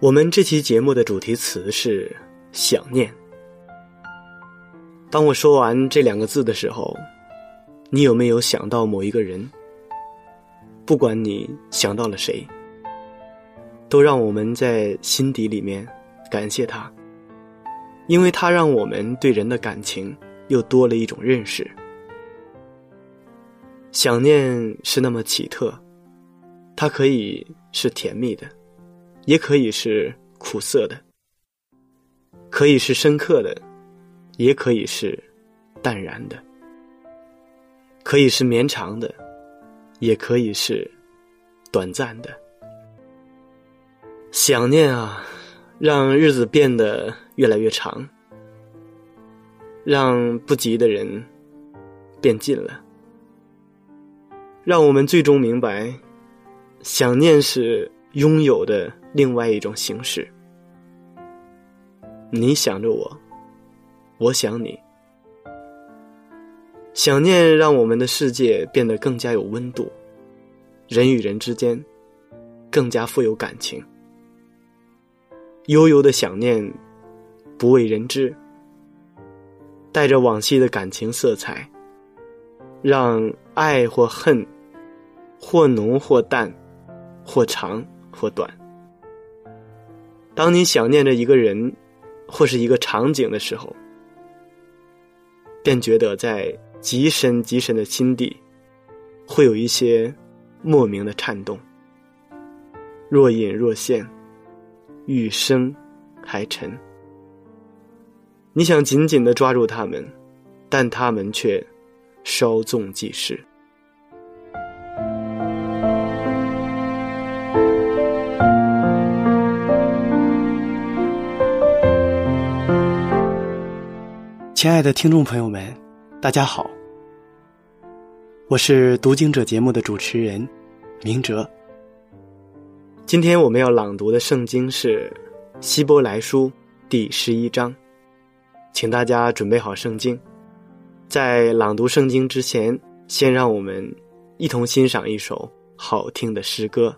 我们这期节目的主题词是想念。当我说完这两个字的时候，你有没有想到某一个人？不管你想到了谁，都让我们在心底里面感谢他，因为他让我们对人的感情又多了一种认识。想念是那么奇特，它可以是甜蜜的。也可以是苦涩的，可以是深刻的，也可以是淡然的，可以是绵长的，也可以是短暂的。想念啊，让日子变得越来越长，让不急的人变近了，让我们最终明白，想念是拥有的。另外一种形式，你想着我，我想你，想念让我们的世界变得更加有温度，人与人之间更加富有感情。悠悠的想念，不为人知，带着往昔的感情色彩，让爱或恨，或浓或淡，或长或短。当你想念着一个人，或是一个场景的时候，便觉得在极深极深的心底，会有一些莫名的颤动，若隐若现，欲生还沉。你想紧紧的抓住他们，但他们却稍纵即逝。亲爱的听众朋友们，大家好，我是读经者节目的主持人明哲。今天我们要朗读的圣经是《希伯来书》第十一章，请大家准备好圣经。在朗读圣经之前，先让我们一同欣赏一首好听的诗歌。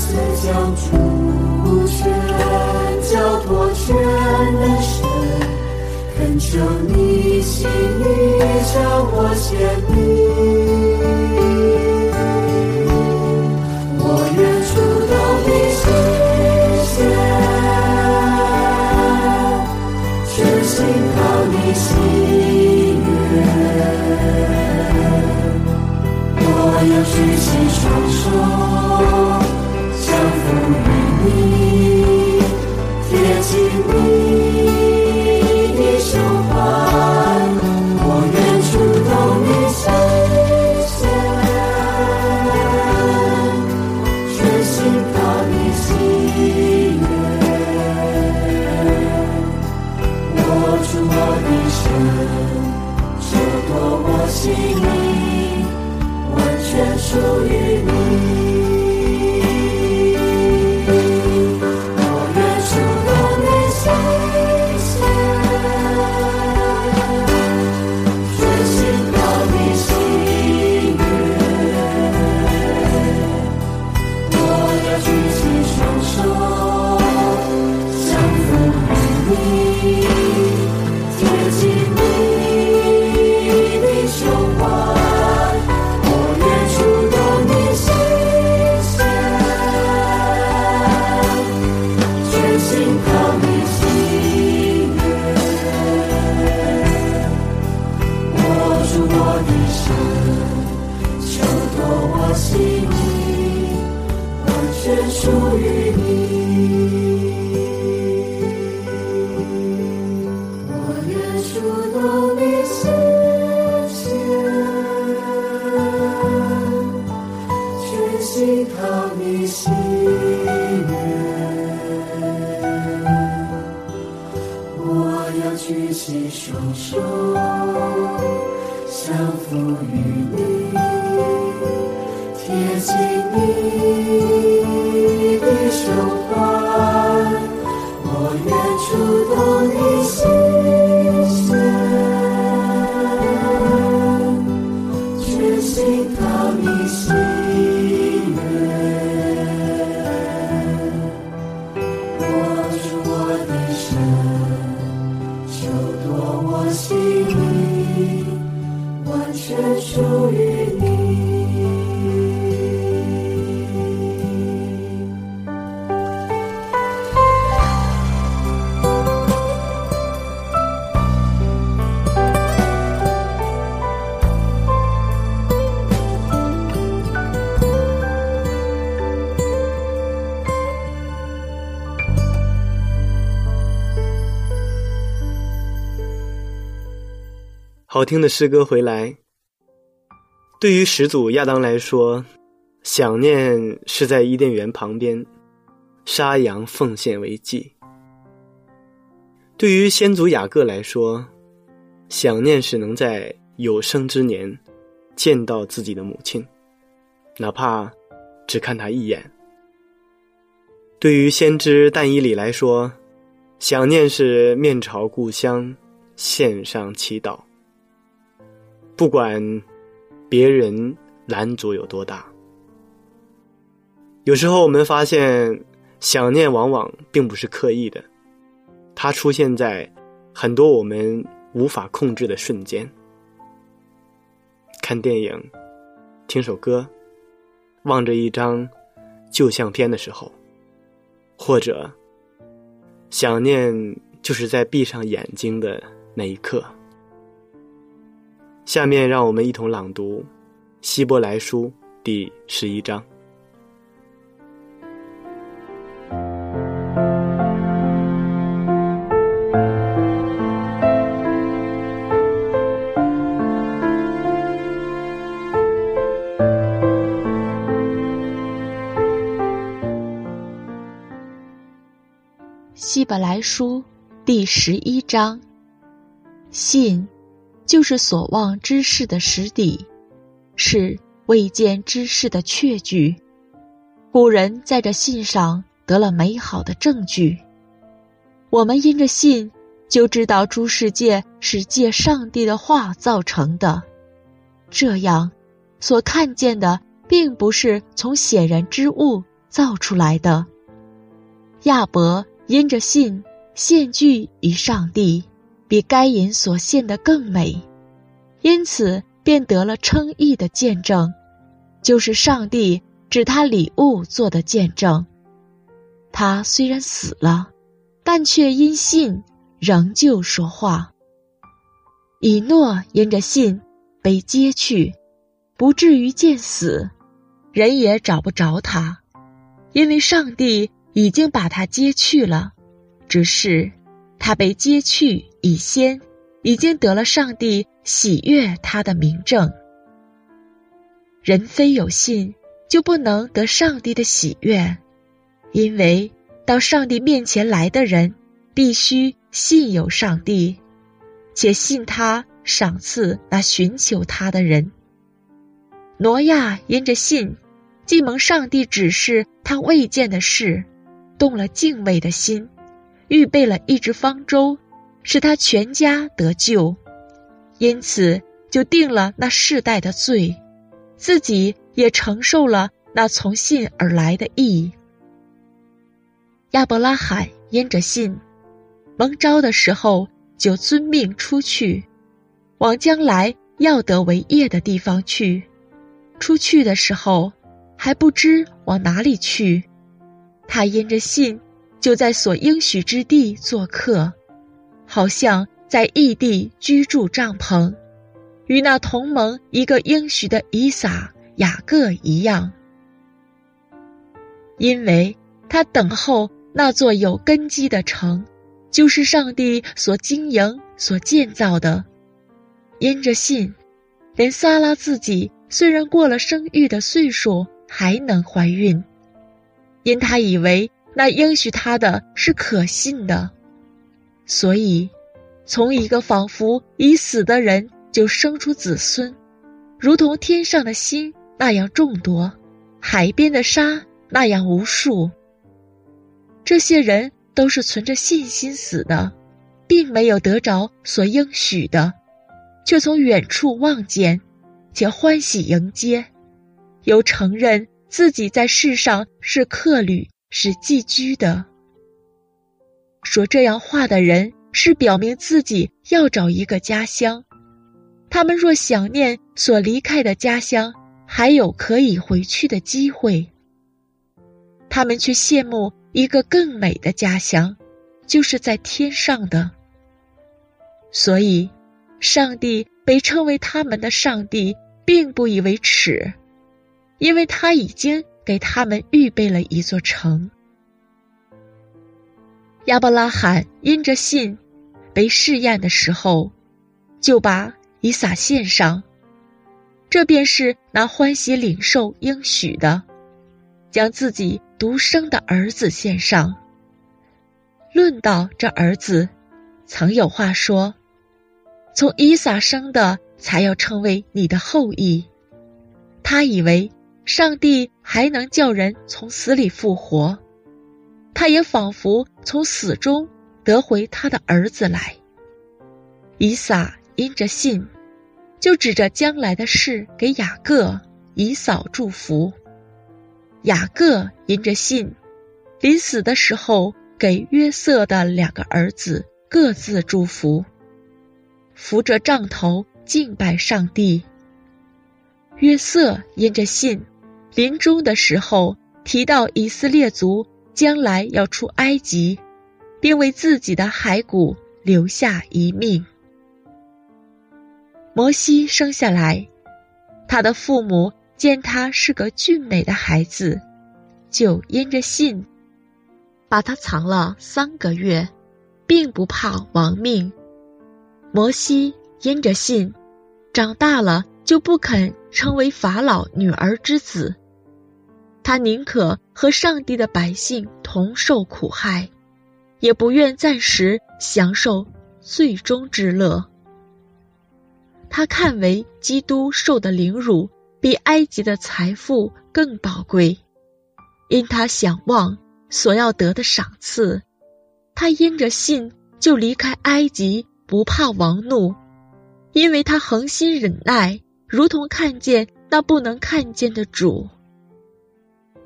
赐教主权，教托全的神，恳求你心，将我显明。心意完全属于你。好听的诗歌回来。对于始祖亚当来说，想念是在伊甸园旁边，杀羊奉献为祭；对于先祖雅各来说，想念是能在有生之年见到自己的母亲，哪怕只看她一眼；对于先知但以理来说，想念是面朝故乡，献上祈祷。不管别人拦阻有多大，有时候我们发现，想念往往并不是刻意的，它出现在很多我们无法控制的瞬间。看电影、听首歌、望着一张旧相片的时候，或者想念就是在闭上眼睛的那一刻。下面让我们一同朗读《希伯来书》第十一章。希伯来书第十一章，信。就是所望之事的实底，是未见之事的确据。古人在这信上得了美好的证据。我们因着信，就知道诸世界是借上帝的话造成的。这样，所看见的并不是从显然之物造出来的。亚伯因着信，献具于上帝。比该隐所献的更美，因此便得了称义的见证，就是上帝指他礼物做的见证。他虽然死了，但却因信仍旧说话。以诺因着信被接去，不至于见死，人也找不着他，因为上帝已经把他接去了，只是。他被接去以先，已经得了上帝喜悦他的名证。人非有信，就不能得上帝的喜悦，因为到上帝面前来的人，必须信有上帝，且信他赏赐那寻求他的人。挪亚因着信，既蒙上帝指示他未见的事，动了敬畏的心。预备了一只方舟，使他全家得救，因此就定了那世代的罪，自己也承受了那从信而来的义。亚伯拉罕因着信，蒙召的时候就遵命出去，往将来要得为业的地方去。出去的时候还不知往哪里去，他因着信。就在所应许之地做客，好像在异地居住帐篷，与那同盟一个应许的以撒、雅各一样，因为他等候那座有根基的城，就是上帝所经营、所建造的。因着信，连撒拉自己虽然过了生育的岁数，还能怀孕，因他以为。那应许他的是可信的，所以从一个仿佛已死的人就生出子孙，如同天上的星那样众多，海边的沙那样无数。这些人都是存着信心死的，并没有得着所应许的，却从远处望见，且欢喜迎接，又承认自己在世上是客旅。是寄居的。说这样话的人，是表明自己要找一个家乡。他们若想念所离开的家乡，还有可以回去的机会。他们却羡慕一个更美的家乡，就是在天上的。所以，上帝被称为他们的上帝，并不以为耻，因为他已经。给他们预备了一座城。亚伯拉罕因着信被试验的时候，就把以撒献上，这便是拿欢喜领受应许的，将自己独生的儿子献上。论到这儿子，曾有话说：“从以撒生的，才要成为你的后裔。”他以为。上帝还能叫人从死里复活，他也仿佛从死中得回他的儿子来。以撒因着信，就指着将来的事给雅各、以扫祝福；雅各因着信，临死的时候给约瑟的两个儿子各自祝福，扶着杖头敬拜上帝。约瑟因着信。临终的时候提到以色列族将来要出埃及，并为自己的骸骨留下一命。摩西生下来，他的父母见他是个俊美的孩子，就因着信，把他藏了三个月，并不怕亡命。摩西因着信，长大了就不肯成为法老女儿之子。他宁可和上帝的百姓同受苦害，也不愿暂时享受最终之乐。他看为基督受的凌辱比埃及的财富更宝贵，因他想望所要得的赏赐，他因着信就离开埃及，不怕王怒，因为他恒心忍耐，如同看见那不能看见的主。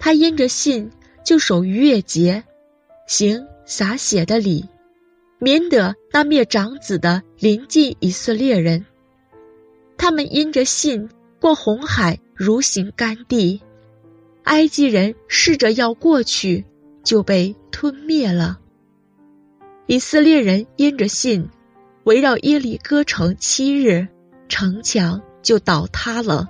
他因着信，就守逾越节，行洒血的礼，免得那灭长子的临近以色列人。他们因着信过红海，如行干地。埃及人试着要过去，就被吞灭了。以色列人因着信，围绕耶利哥城七日，城墙就倒塌了。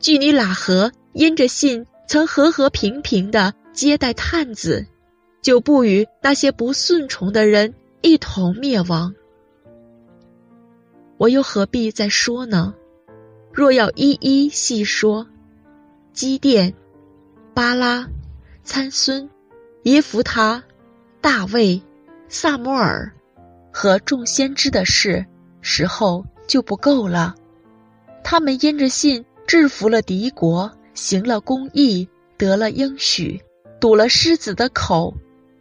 据尼喇河因着信。曾和和平平的接待探子，就不与那些不顺从的人一同灭亡。我又何必再说呢？若要一一细说，基甸、巴拉、参孙、耶弗他、大卫、萨摩尔和众先知的事，时候就不够了。他们因着信制服了敌国。行了公义，得了应许，堵了狮子的口，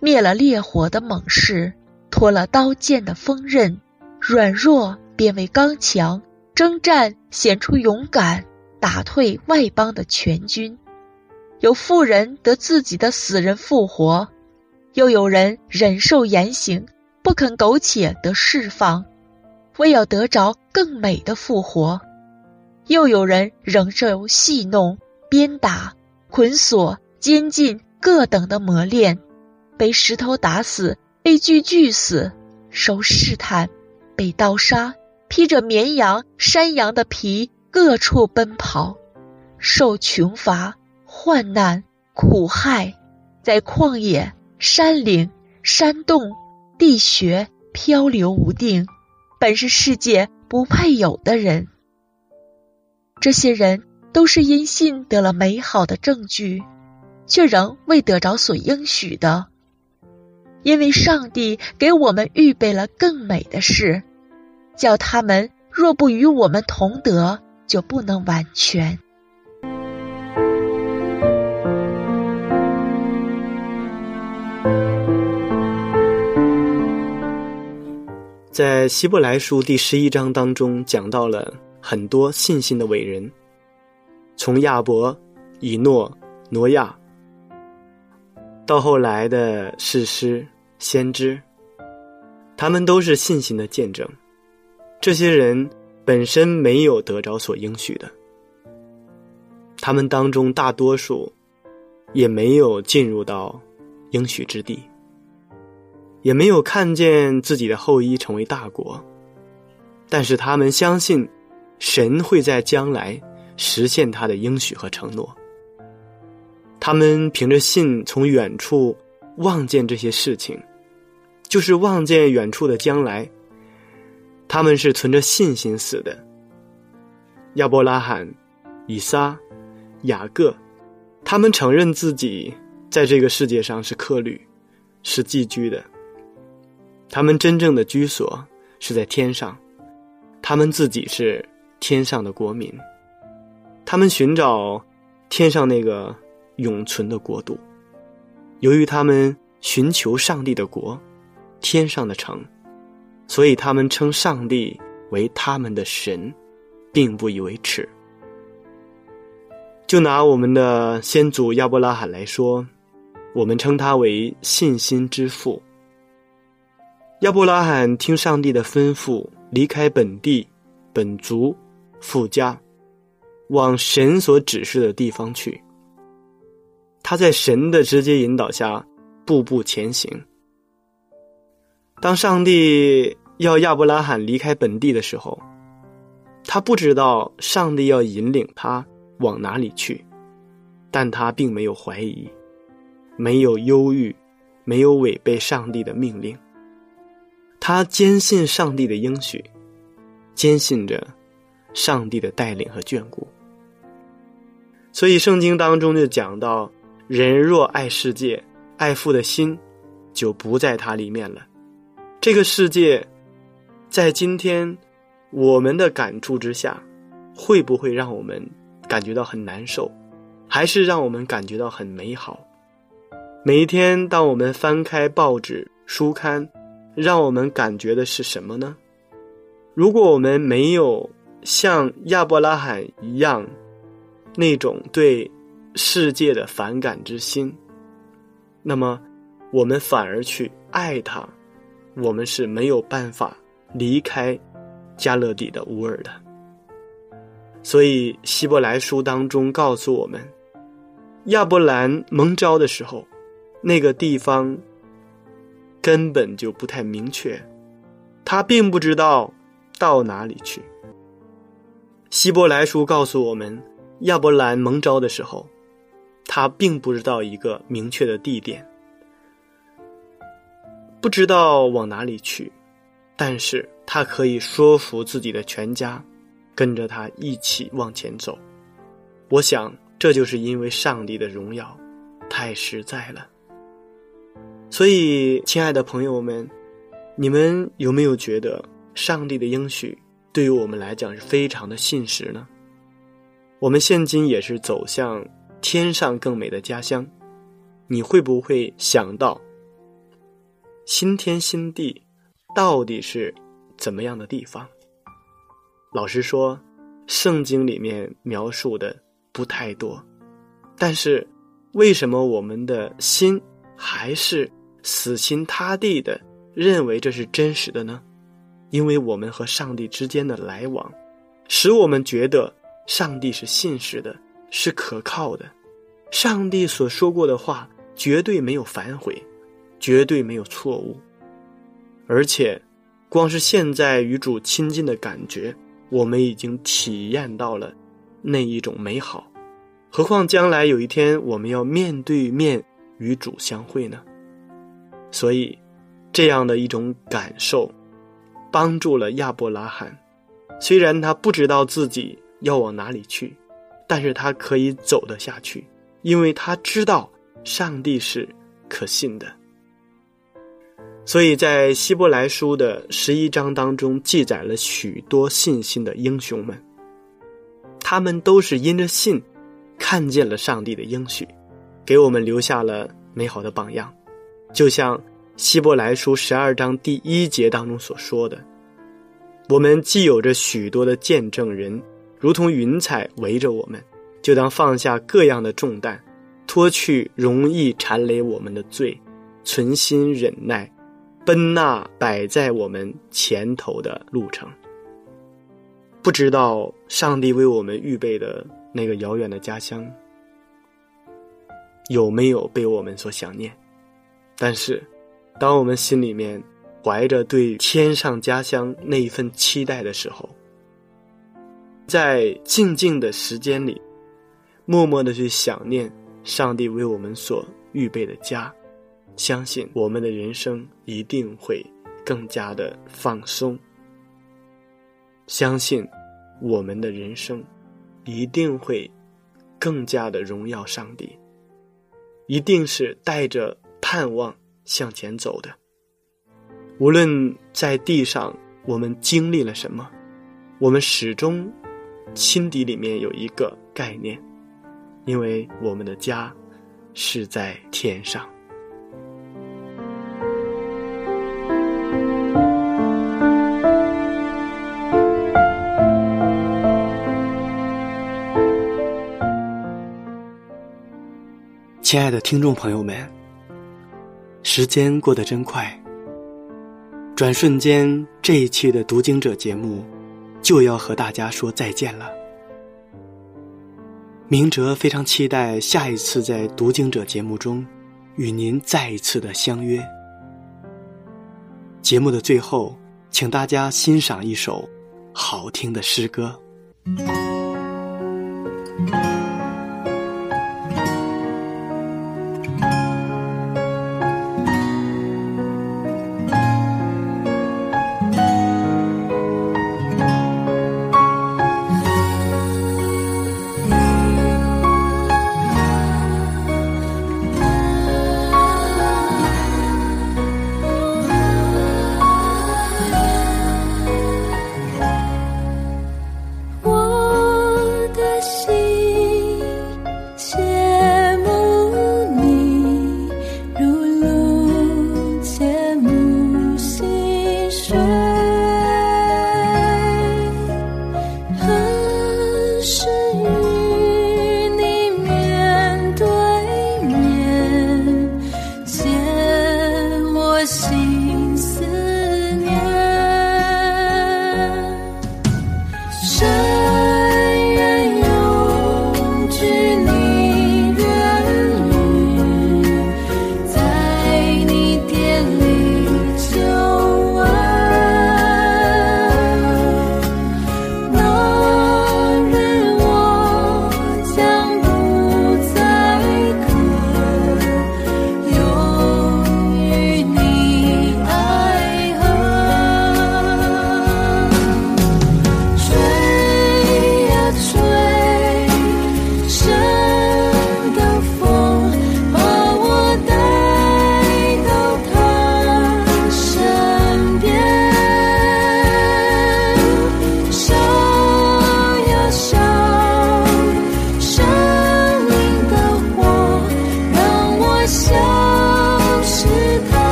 灭了烈火的猛士，脱了刀剑的锋刃，软弱变为刚强，征战显出勇敢，打退外邦的全军。有妇人得自己的死人复活，又有人忍受严刑，不肯苟且得释放，为要得着更美的复活。又有人忍受戏弄。鞭打、捆锁、监禁各等的磨练，被石头打死，被锯锯死，受试探，被刀杀，披着绵羊、山羊的皮，各处奔跑，受穷乏、患难、苦害，在旷野、山岭、山洞、地穴漂流无定，本是世界不配有的人。这些人都是因信得了美好的证据，却仍未得着所应许的。因为上帝给我们预备了更美的事，叫他们若不与我们同得，就不能完全。在希伯来书第十一章当中，讲到了很多信心的伟人，从亚伯、以诺、挪亚，到后来的士师。先知，他们都是信心的见证。这些人本身没有得着所应许的，他们当中大多数也没有进入到应许之地，也没有看见自己的后裔成为大国。但是他们相信，神会在将来实现他的应许和承诺。他们凭着信从远处望见这些事情。就是望见远处的将来，他们是存着信心死的。亚伯拉罕、以撒、雅各，他们承认自己在这个世界上是客旅，是寄居的。他们真正的居所是在天上，他们自己是天上的国民，他们寻找天上那个永存的国度。由于他们寻求上帝的国。天上的城，所以他们称上帝为他们的神，并不以为耻。就拿我们的先祖亚伯拉罕来说，我们称他为信心之父。亚伯拉罕听上帝的吩咐，离开本地、本族、富家，往神所指示的地方去。他在神的直接引导下，步步前行。当上帝要亚伯拉罕离开本地的时候，他不知道上帝要引领他往哪里去，但他并没有怀疑，没有忧郁，没有违背上帝的命令。他坚信上帝的应许，坚信着上帝的带领和眷顾。所以圣经当中就讲到：人若爱世界，爱父的心就不在它里面了。这个世界，在今天我们的感触之下，会不会让我们感觉到很难受，还是让我们感觉到很美好？每一天，当我们翻开报纸、书刊，让我们感觉的是什么呢？如果我们没有像亚伯拉罕一样那种对世界的反感之心，那么我们反而去爱他。我们是没有办法离开加勒底的乌尔的，所以希伯来书当中告诉我们，亚伯兰蒙召的时候，那个地方根本就不太明确，他并不知道到哪里去。希伯来书告诉我们，亚伯兰蒙召的时候，他并不知道一个明确的地点。不知道往哪里去，但是他可以说服自己的全家，跟着他一起往前走。我想，这就是因为上帝的荣耀太实在了。所以，亲爱的朋友们，你们有没有觉得上帝的应许对于我们来讲是非常的信实呢？我们现今也是走向天上更美的家乡，你会不会想到？新天新地，到底是怎么样的地方？老实说，圣经里面描述的不太多，但是为什么我们的心还是死心塌地的认为这是真实的呢？因为我们和上帝之间的来往，使我们觉得上帝是信实的，是可靠的，上帝所说过的话绝对没有反悔。绝对没有错误。而且，光是现在与主亲近的感觉，我们已经体验到了那一种美好。何况将来有一天我们要面对面与主相会呢？所以，这样的一种感受，帮助了亚伯拉罕。虽然他不知道自己要往哪里去，但是他可以走得下去，因为他知道上帝是可信的。所以在希伯来书的十一章当中，记载了许多信心的英雄们，他们都是因着信。看见了上帝的应许，给我们留下了美好的榜样，就像希伯来书十二章第一节当中所说的：“我们既有着许多的见证人，如同云彩围着我们，就当放下各样的重担，脱去容易缠累我们的罪，存心忍耐，奔那摆在我们前头的路程。”不知道上帝为我们预备的。那个遥远的家乡有没有被我们所想念？但是，当我们心里面怀着对天上家乡那一份期待的时候，在静静的时间里，默默的去想念上帝为我们所预备的家，相信我们的人生一定会更加的放松，相信我们的人生。一定会更加的荣耀上帝，一定是带着盼望向前走的。无论在地上我们经历了什么，我们始终心底里面有一个概念，因为我们的家是在天上。亲爱的听众朋友们，时间过得真快，转瞬间这一期的读经者节目就要和大家说再见了。明哲非常期待下一次在读经者节目中与您再一次的相约。节目的最后，请大家欣赏一首好听的诗歌。